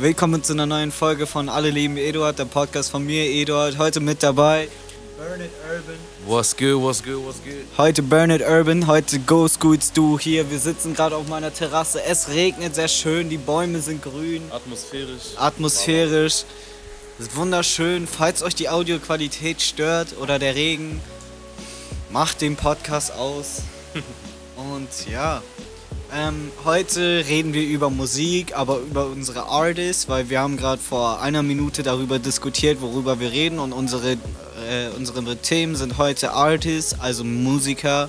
Willkommen zu einer neuen Folge von Alle lieben Eduard, der Podcast von mir, Eduard. Heute mit dabei Bernard Urban. What's good, what's good, what's good? Heute Bernard Urban, heute Go Scoots Du hier. Wir sitzen gerade auf meiner Terrasse. Es regnet sehr schön, die Bäume sind grün, Atmosphärisch. atmosphärisch. Es ist wunderschön. Falls euch die Audioqualität stört oder der Regen, macht den Podcast aus. Und ja, ähm, heute reden wir über Musik, aber über unsere Artists, weil wir haben gerade vor einer Minute darüber diskutiert, worüber wir reden und unsere, äh, unsere Themen sind heute Artists, also Musiker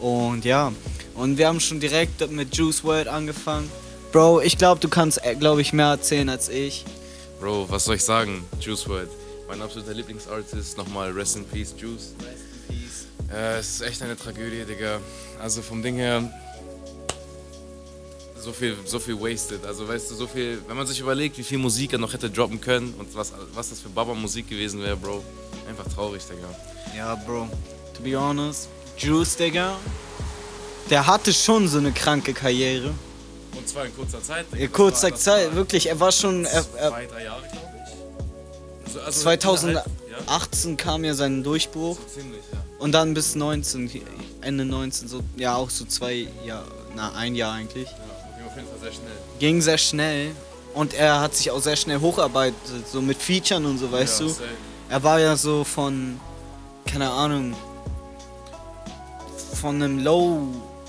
und ja, und wir haben schon direkt mit Juice WRLD angefangen. Bro, ich glaube, du kannst, äh, glaube ich, mehr erzählen als ich. Bro, was soll ich sagen? Juice WRLD. Mein absoluter Lieblingsartist. Nochmal Rest in Peace, Juice. Äh, es ist echt eine Tragödie, Digga. Also vom Ding her. So viel, so viel wasted. Also weißt du, so viel. Wenn man sich überlegt, wie viel Musik er noch hätte droppen können und was, was das für Baba-Musik gewesen wäre, Bro. Einfach traurig, Digga. Ja, Bro, to be honest, Juice, Digga, der hatte schon so eine kranke Karriere. Und zwar in kurzer Zeit. Digga. In kurzer Zeit, wirklich, er war schon. Er, er, Zwei, drei Jahre, glaube ich. Also, also 2018 innerhalb- ja, kam ja sein Durchbruch so ziemlich, ja. und dann bis 19, Ende 19, so, ja, auch so zwei Jahre, na, ein Jahr eigentlich. Ja, auf jeden Fall sehr schnell. Ging sehr schnell und er hat sich auch sehr schnell hocharbeitet, so mit Featuren und so, weißt ja, du. safe. Er war ja so von, keine Ahnung, von einem Low,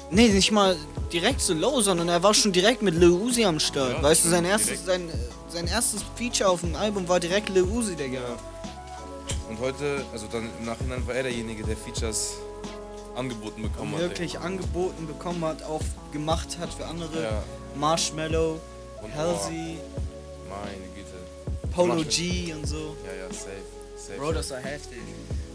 nee, nicht mal direkt so Low, sondern er war schon direkt mit Lil Uzi am Start. Ja, weißt du, sein erstes, sein, sein erstes Feature auf dem Album war direkt Lil Uzi, Digga. Und heute, also dann im Nachhinein war er derjenige, der Features angeboten bekommen hat. Wirklich angeboten bekommen hat, auch gemacht hat für andere. ey. Ja. Marshmallow, Und Halsey, boah, meine Güte. Polo. G und so. Ja, ja, safe. safe. Bro, das war heftig.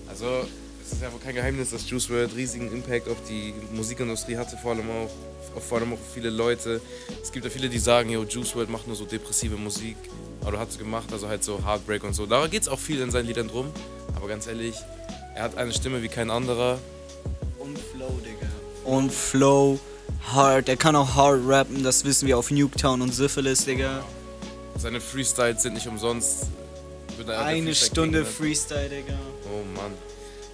Also, es ist ja wohl kein Geheimnis, dass Juice WRLD riesigen Impact auf die Musikindustrie hatte, vor allem auch, auf, vor allem auch viele Leute. Es gibt ja viele, die sagen, yo, Juice WRLD macht nur so depressive Musik. Aber du hast gemacht, also halt so Heartbreak und so. Da geht es auch viel in seinen Liedern drum. Aber ganz ehrlich, er hat eine Stimme wie kein anderer. Und Flow, Digga. Und Flow, hard. Er kann auch hard rappen, das wissen wir auf Nuketown und Syphilis, Digga. Seine Freestyles sind nicht umsonst. Eine Freestyle Stunde ne? Freestyle, Digga. Oh Mann.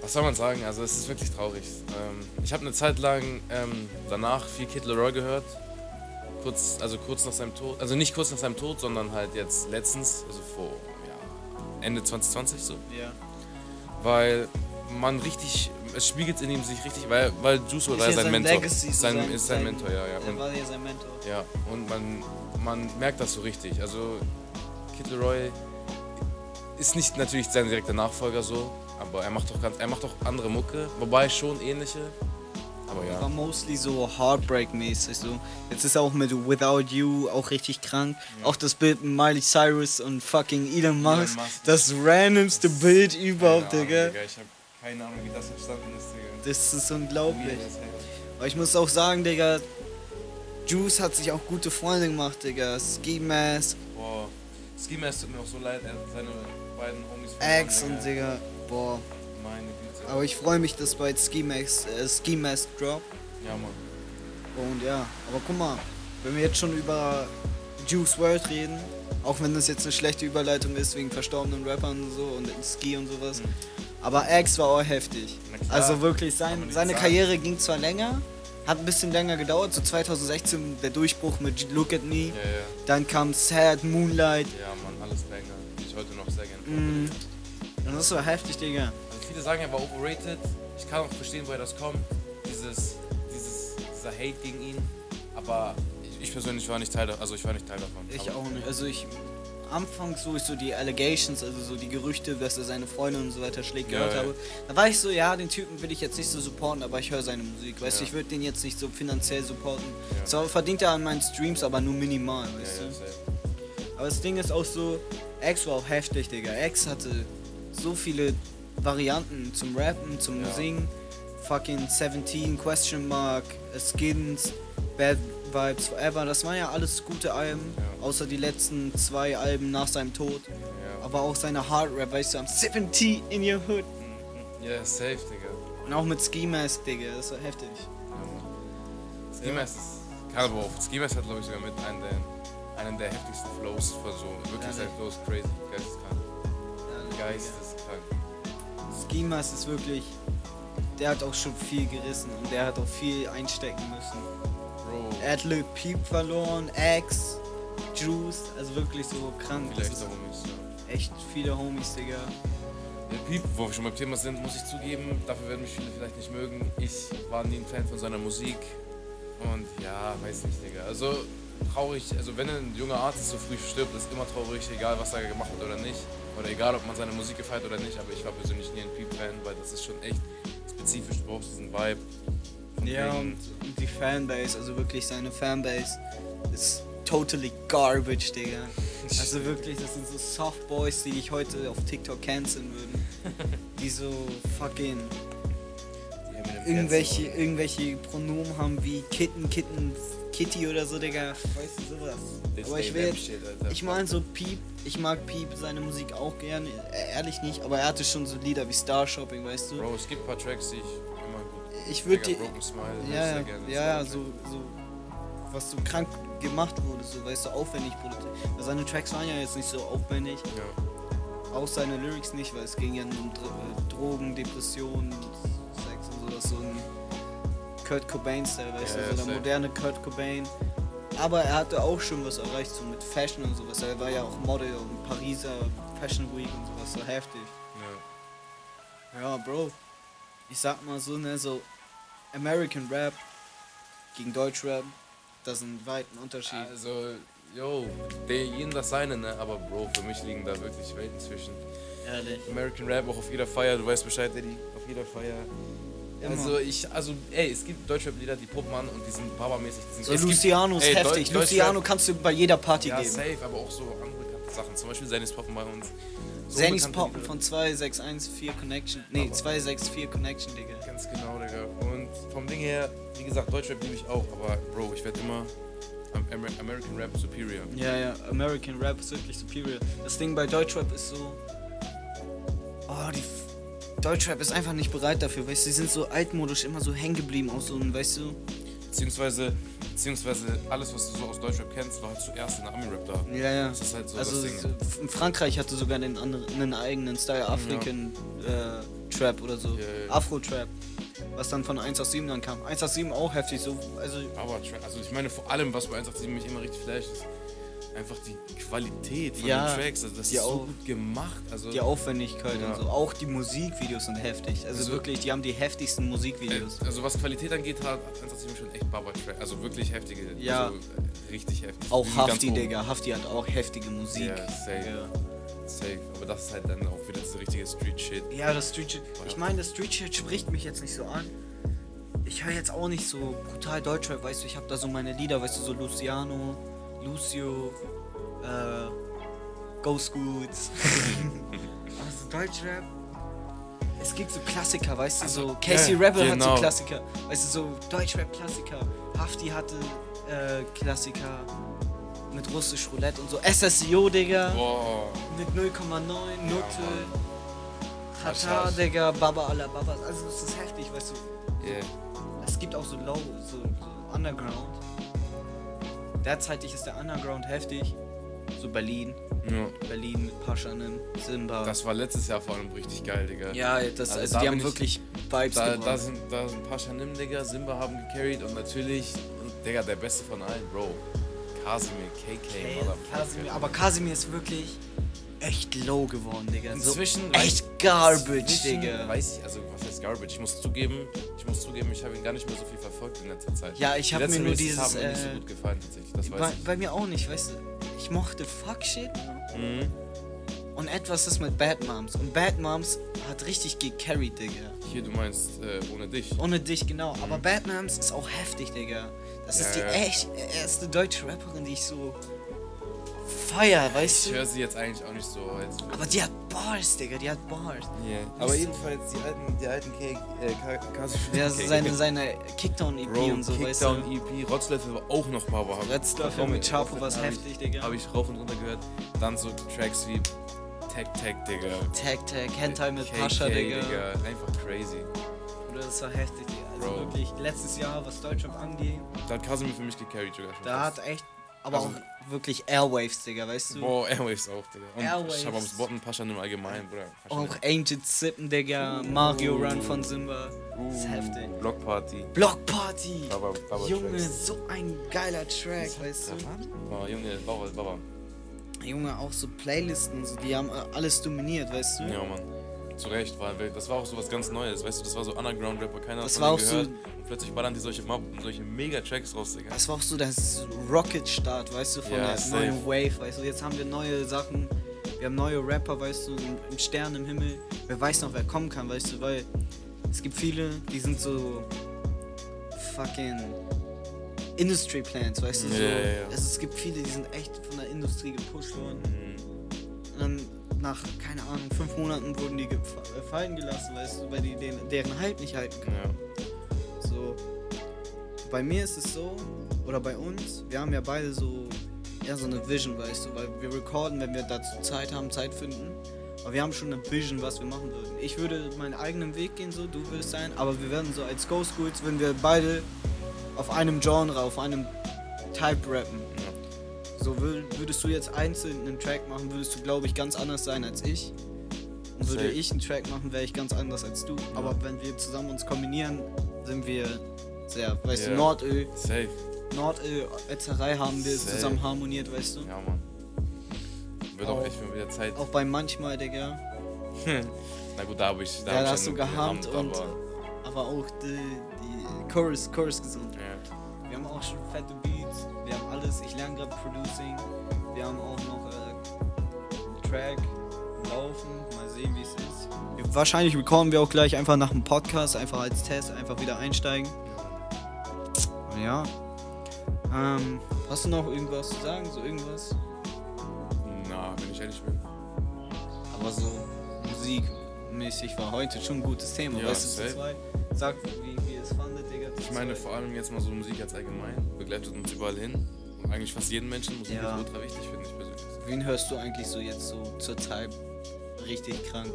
Was soll man sagen? Also es ist wirklich traurig. Ähm, ich habe eine Zeit lang ähm, danach viel Kid Leroy gehört. Kurz, also kurz nach seinem Tod. Also nicht kurz nach seinem Tod, sondern halt jetzt letztens, also vor ja, Ende 2020 so. Ja. Weil man richtig, es spiegelt in ihm sich richtig, weil, weil Juice Ist ja sein, sein Mentor. Legacy, sein, sein- ist sein Mentor, ja, ja. Er Und, war ja sein Mentor. ja, und man, man merkt das so richtig. Also Kid Leroy ist nicht natürlich sein direkter Nachfolger so, aber er macht doch ganz, er macht doch andere Mucke, wobei schon ähnliche. Aber War ja, mostly so Heartbreak-mäßig. So. Jetzt ist er auch mit Without You auch richtig krank. Auch das Bild mit Miley Cyrus und fucking Elon Musk. Musk. Das randomste Bild überhaupt, Keine Ahnung, Digga. Ich habe keine Ahnung, wie das entstanden ist, Digga. Das ist unglaublich. Aber ich muss auch sagen, Digga, Juice hat sich auch gute Freunde gemacht, Digga. Ski Mask, Boah, Ski Mask tut mir auch so leid, er hat seine beiden Homies verloren, und Digga, boah. Meine Güte. Aber ich freue mich, dass bald Ski Mask, äh, Ski Mask drop. ja, Mann. Und ja, aber guck mal, wenn wir jetzt schon über Juice World reden, auch wenn das jetzt eine schlechte Überleitung ist wegen verstorbenen Rappern und so und Ski und sowas, aber X war auch heftig. Also wirklich, sein, seine sagen. Karriere ging zwar länger, hat ein bisschen länger gedauert, so 2016 der Durchbruch mit Look at Me, Ja, ja. dann kam Sad, Moonlight, Ja, Mann, alles. Die ich heute noch sehr gerne Mm. mm. und das war heftig, Digga. Also viele sagen, er war overrated. Ich kann auch verstehen, woher das kommt. Dieses, dieses, dieser Hate gegen ihn. Aber ich, ich persönlich war nicht Teil davon. Also ich war nicht Teil davon. Ich aber, auch nicht. Also ich anfangs, wo ich so die Allegations, also so die Gerüchte, dass er seine Freundin und so weiter schlägt, Ja, gehört ja. habe, da war ich so, ja, den Typen will ich jetzt nicht so supporten, aber ich höre seine Musik. Weißt du, ich würde den jetzt nicht so finanziell supporten. Ja. Zwar verdient er an meinen Streams, aber nur minimal, weißt du. Aber das Ding ist auch so, X war auch heftig, Digga. X hatte so viele Varianten zum Rappen, zum. Singen. Fucking 17, Question Mark, Skins, Bad Vibes Forever. Das waren ja alles gute Alben, Ja. außer die letzten zwei Alben nach seinem Tod. Ja. Aber auch seine Hard Rap, weißt du, am 17 in your hood. Ja, safe, Digga. Und auch mit Ski Mask, Digga, das war heftig. Ja. Ski Mask ist. Auch. Ski Mask hat, glaube ich, sogar mit einem der einen der heftigsten Flows so. Wirklich, sein ne. Flow ist crazy. Geisteskrank. Ja, Geisteskrank. Schemas ist wirklich. Der hat auch schon viel gerissen und der hat auch viel einstecken müssen. Er hat Lil Peep verloren, X, Juice, also wirklich so krank. Vielleicht Homies, ja. echt viele Homies, Digga. Der Piep, wo wir schon beim Thema sind, muss ich zugeben, dafür werden mich viele vielleicht nicht mögen. Ich war nie ein Fan von seiner Musik. Und ja, weiß nicht, Digga. Also traurig, also wenn ein junger Artist so früh stirbt, ist immer traurig, egal was er gemacht hat oder nicht. Oder egal, ob man seine Musik gefeiert oder nicht. Aber ich war persönlich nie ein Piep-Fan, weil das ist schon echt spezifisch. Du brauchst diesen Vibe. Von Ja, und die Fanbase, also wirklich seine Fanbase ist totally garbage, Digga. Also wirklich, das sind so Softboys, die dich heute auf TikTok canceln würden. Die so fucking die irgendwelche, irgendwelche Pronomen haben wie Kitten, Kitten, Kitty oder so, Digga. Weißt du sowas? aber Aber ich will jetzt, ich meine so Piep, ich mag Piep, seine Musik auch gerne, ehrlich nicht, aber er hatte schon so Lieder wie Star Shopping, weißt du? Bro, es gibt ein paar Tracks, die ich. Ich würde ich ja, ja, ja, so, so, was so krank gemacht wurde, so, weißt du, aufwendig produziert. Weil Seine Tracks waren ja jetzt nicht so aufwendig, Ja. auch seine Lyrics nicht, weil es ging ja nur um äh, Drogen, Depressionen, Sex und so, das ist so ein Kurt Cobain-Style, weißt Ja, du, so der moderne Kurt Cobain. Aber er hatte auch schon was erreicht, so mit Fashion und sowas. Er war ja auch Model und Pariser Fashion Week und sowas, so heftig. ja. Ja, Bro. Ich sag mal so, ne, so American Rap gegen Deutschrap, das ist ein weiten Unterschied. Also, yo, der, jeden das seine, ne? Aber Bro, für mich liegen da wirklich Welten zwischen. Ehrlich. American Rap auch auf jeder Feier, du weißt Bescheid, Eddie, auf jeder Feier. Immer. Also ich, also ey, es gibt Deutschrap-Lieder, die puppen an und die sind Baba-mäßig. die sind- So Luciano ist Deu- heftig. Deutschrap- Luciano kannst du bei jeder Party Ja, geben. safe, aber auch so andere bekannte Sachen. Zum Beispiel Senis Poppen bei uns. So bekannte Poppen Lieder. von 2614 Connection. Nee, Aber- 264 Connection, Digga. Ganz genau, Digga. Und vom Ding her, wie gesagt, Deutschrap liebe ich auch, aber Bro, ich werde immer am- Amer- American Rap superior. Ja, ja, American Rap ist wirklich superior. Das Ding bei Deutschrap ist so. Oh, die. F- Deutschrap ist einfach nicht bereit dafür, weißt du, die sind so altmodisch immer so hängen geblieben aus so einem, weißt du? Beziehungsweise, beziehungsweise alles, was du so aus Deutschrap kennst, war halt zuerst in der Ami-Rap da. Ja, ja. Das ist halt so also das Ding. in Frankreich hatte sogar einen, anderen, einen eigenen Style, African äh, Trap oder so. Ja, ja. Afro-Trap. Was dann von 1 aus 7 dann kam. 1 aus 7 auch heftig, so. Also, Aber also ich meine vor allem, was bei 187 mich immer richtig flasht, ist einfach die Qualität von Ja, den Tracks. Also das die ist so auch- gut gemacht. Also die Aufwendigkeit Ja. und so. Auch die Musikvideos sind heftig. Also, Also- wirklich, die haben die heftigsten äh, Musikvideos. also was Qualität angeht, hat 187 schon echt Baba Track. Also wirklich heftige. Ja. Also, äh, richtig heftig. Auch Hafti. Digga. Hafti hat auch heftige Musik. Ja, safe. Ja. Safe. Aber das ist halt dann auch wieder diese richtige Street Shit. Ja, das Street Shit. Ich meine, das Street Shit spricht mich jetzt nicht so an. Ich höre jetzt auch nicht so brutal Deutschrap, weißt du, ich habe da so meine Lieder, weißt du, so Luciano, Lucio, äh, Ghost Goods. also Deutschrap. Es gibt so Klassiker, weißt du, Also, so Casey ja, Rebel hat genau. so Klassiker. Weißt du, so Deutschrap-Klassiker. Hafti hatte äh, Klassiker mit russisch Roulette und so. SSIO, Digga. Boah. Mit 0,9, Nutte, Hasch, Tata. Digga, Baba aller Babas. Also das ist heftig, weißt du. Yeah. Es gibt auch so Low, so, so Underground. Derzeitig ist der Underground heftig. So Berlin. Ja. Berlin mit Paschanim, Simba. Das war letztes Jahr vor allem richtig geil, Digga. ja, das, Also also, da die haben ich- wirklich Vibes Da, da, sind, da sind Shanim, Digga, Simba haben gecarried und natürlich, Digga, der beste von allen, Bro. Kasimir, KK, Motherfucker. Kasimir, aber Kasimir ist wirklich echt low geworden, Digga. So Inzwischen- echt garbage, Digga. Weiß ich, also was heißt Garbage? Ich muss zugeben, ich muss zugeben, ich habe ihn gar nicht mehr so viel verfolgt in letzter Zeit. Ja, ich Die hab mir nur dieses, haben mir nicht so äh, gut gefallen tatsächlich, das Bei, weiß ich. bei mir auch nicht, weißt du. Ich mochte Fuck Shit Mhm. und etwas ist mit Bad Moms. Und Bad Moms hat richtig gecarried, Digga. Hier, du meinst äh, ohne dich. Ohne dich, genau. Aber Bad Moms ist auch heftig, Digga. Das Ja, ist die ja. echt erste deutsche Rapperin, die ich so feier, weißt Ich du? höre sie jetzt eigentlich auch nicht so. Jetzt Aber die hat Bars, Digga, die hat Bars. Yeah. Aber jedenfalls die alten, die alten K, äh, Ja, seine, seine Kickdown-EP und so, weißt du? Kickdown EP, Rotzlöffel war auch noch Baba. Retzlöffel mit Chapo Hab ich- heftig, Digga. Habe ich rauf und runter gehört. Dann so Tracks wie Tag Tag, Digga. Tag Tag, Hentai mit Pascha, Digga. Einfach crazy. Oder das war heftig, Digga. Also Bro. wirklich, letztes Jahr, was Deutschrap angeht, Da hat Kasimir für mich gecarried sogar schon. da fast. hat echt Aber Also- auch wirklich Airwaves, Digga, weißt du? Boah, Airwaves auch, Digga. Und Airwaves. Shababs Botten, Paschan im Allgemeinen, Bruder. Auch Ancient Sippen, Digga. Mario Run von Simba. Uh, Das ist heftig. Block Party. Block Party. Baba, Baba Junge, Tracks. so ein geiler Track, weißt du? Oh, Junge, Baba, Baba. Junge, auch so Playlisten, so, die haben äh, alles dominiert, weißt du? Ja, Mann. Zu Recht, weil das war auch so was ganz Neues, weißt du, das war so Underground-Rapper, keiner Das hat war auch denen so- gehört. Und plötzlich ballern die solche, solche Mega-Tracks raus, Digga. Das war auch so das Rocket-Start, weißt du, von Ja, der safe. neuen Wave, weißt du? Jetzt haben wir neue Sachen, wir haben neue Rapper, weißt du, ein Stern im Himmel. Wer weiß noch, wer kommen kann, weißt du, weil es gibt viele, die sind so fucking Industry Plants, weißt du, so. Ja, ja, ja. Also es gibt viele, die sind echt von der Industrie gepusht worden. Mhm. Und dann nach, keine Ahnung, fünf Monaten wurden die äh, fallen gelassen, weißt du, weil die den, deren Hype nicht halten können. Ja. So, bei mir ist es so, oder bei uns, wir haben ja beide so, ja, so eine Vision, weißt du, weil wir recorden, wenn wir dazu Zeit haben, Zeit finden. Aber wir haben schon eine Vision, was wir machen würden. Ich würde meinen eigenen Weg gehen, so, du würdest sein, aber wir werden so als Ghost Schools, wenn wir beide auf einem Genre, auf einem Type rappen. Ja. So wür- würdest du jetzt einzeln einen Track machen, würdest du, glaube ich, ganz anders sein als ich. Und würde Safe. ich einen Track machen, wäre ich ganz anders als du. Aber wenn wir zusammen uns kombinieren, sind wir sehr, weißt du, Ja. Nordöl, Safe. Nordöl, Ätzerei haben wir Safe. zusammen harmoniert, weißt du. Ja, Mann. Wird auch Auch- echt mal wieder Zeit. Auch bei manchmal, Digga. Na gut, da habe ich. Da Ja, hab da hast du gerammt, und Aber, aber auch die, die Chorus, Chorus gesungen. ja. Wir haben auch schon fette Beats, alles. Ich lerne gerade Producing. Wir haben auch noch äh, einen Track laufen. Mal sehen, wie es ist. Wahrscheinlich recorden wir auch gleich einfach nach dem Podcast, einfach als Test, einfach wieder einsteigen. Ja. Ähm, hast du noch irgendwas zu sagen? So irgendwas? Na, wenn ich ehrlich bin. Aber so musikmäßig war heute schon ein gutes Thema, Ja, weißt du, zweit. Sag, wie, wie ihr es fandet, Digga. Ich meine, vor allem jetzt mal so Musik als allgemein. Begleitet uns überall hin. Eigentlich fast jeden Menschen. Musik Ja. ist ultra wichtig, finde ich persönlich. Wen hörst du eigentlich so jetzt so zur Zeit richtig krank?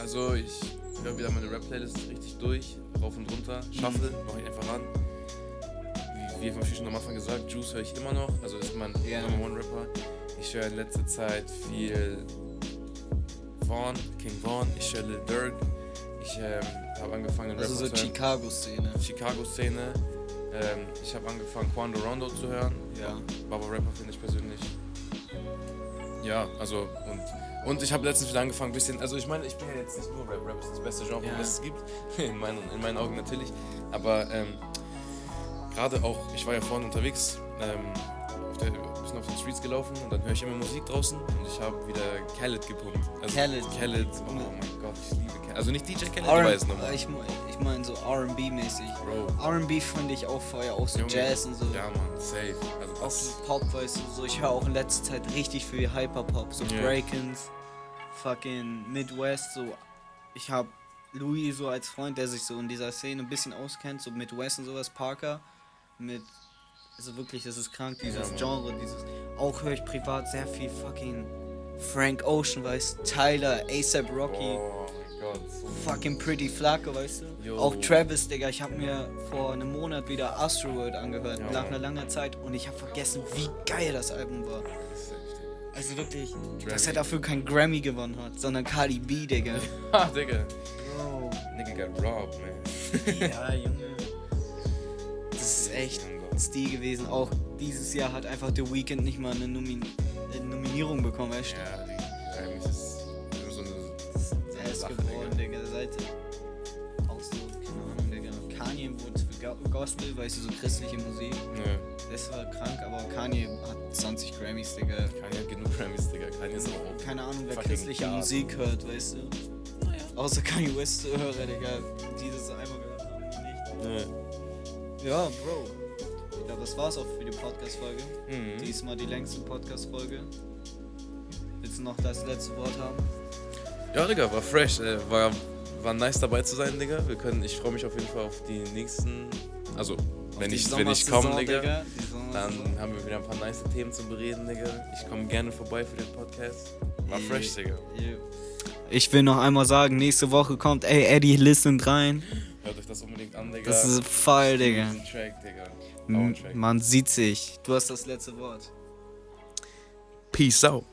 Also, ich höre wieder meine Rap-Playlist richtig durch. Rauf und runter. Shuffle, mache ich einfach an. Wie, wie schon am Anfang gesagt, Juice höre ich immer noch. Also, ist mein Ja. Number One Rapper. Ich höre in letzter Zeit viel Vaughn, King Vaughn. Ich höre Lil Durk. Ich ähm, habe angefangen, Also so Rapper zu hören. Chicago-Szene. Chicago-Szene. Ähm, ich habe angefangen, Quando Rondo zu hören. Ja. Baba Rapper finde ich persönlich. Ja, also und und ich habe letztens wieder angefangen, ein bisschen. Also ich meine, ich bin ja jetzt nicht nur Rap. Rap ist das beste Genre, Ja. was es gibt. In meinen, in meinen Augen natürlich. Aber ähm, gerade auch, ich war ja vorhin unterwegs, ähm, auf der, bisschen auf den Streets gelaufen und dann höre ich immer Musik draußen und ich habe wieder Khaled gepumpt. Also Khaled. Khaled. Oh mein Gott, ich liebe Khaled. Also nicht DJ Khaled, du weißt nochmal. ich ich mein so R&B-mäßig. R&B fand ich auch vorher, auch so Junge. Jazz und so. Ja, Mann, safe. Also Auch so Pop, weißt du, so. Ich höre auch in letzter Zeit richtig viel Hyperpop, so Ja. Breakins, fucking Midwest, so. Ich habe Louis so als Freund, der sich so in dieser Szene ein bisschen auskennt, so Midwest und sowas, Parker, mit, also wirklich, das ist krank, dieses Mann. Genre, dieses, auch höre ich privat sehr viel fucking Frank Ocean, weißt du, Tyler, ASAP Rocky. Oh mein Gott. So Fucking Pretty Flacco, weißt du? Jo. Auch Travis, Digga. Ich habe mir vor einem Monat wieder Astroworld angehört, Ja, nach einer langen Zeit. Und ich habe vergessen, wie geil das Album war. Also wirklich, dass er Grammy. dafür kein Grammy gewonnen hat, sondern Cardi B, Digga. Ha, Digga. Bro. Nigga got robbed, man. Ja, Junge. Das ist echt Stil gewesen. Auch dieses Jahr hat einfach The Weeknd nicht mal eine, Nomin eine Nominierung bekommen, weißt du? Ja, die, eigentlich ist nur so eine. Er ist Sache, geworden, Digga. Seit auch so, keine Ahnung, Digga. Kanye wurde für Go- Gospel, weißt du, so christliche Musik. Nö, Das war krank, aber Kanye hat 20 Grammys, Digga. Kanye hat genug Grammys, Digga. Kanye ist auch. Keine Ahnung, wer christliche God. Musik hört, weißt du. Außer Kanye West-Hörer, Digga, die das einmal gehört haben, nicht. Nö. Ja, Bro. Das war's auch für die Podcast-Folge. Mhm. Diesmal die längste Podcast-Folge. Willst du noch das letzte Wort haben? Ja, Digga, war fresh. Äh, war, war nice dabei zu sein, Digga. Wir können, ich freue mich auf jeden Fall auf die nächsten. Also, wenn die ich, wenn ich komme, Digga, Sommersaison. dann haben wir wieder ein paar nice Themen zu bereden, Digga. Ich komme gerne vorbei für den Podcast. War Yeah. fresh, Digga. Ich will noch einmal sagen, nächste Woche kommt, ey, Eddie, listen rein. Hört euch das unbedingt an, Digga. Das ist voll, Digga. Track, Digga. Man sieht sich. Du hast das letzte Wort. Peace out.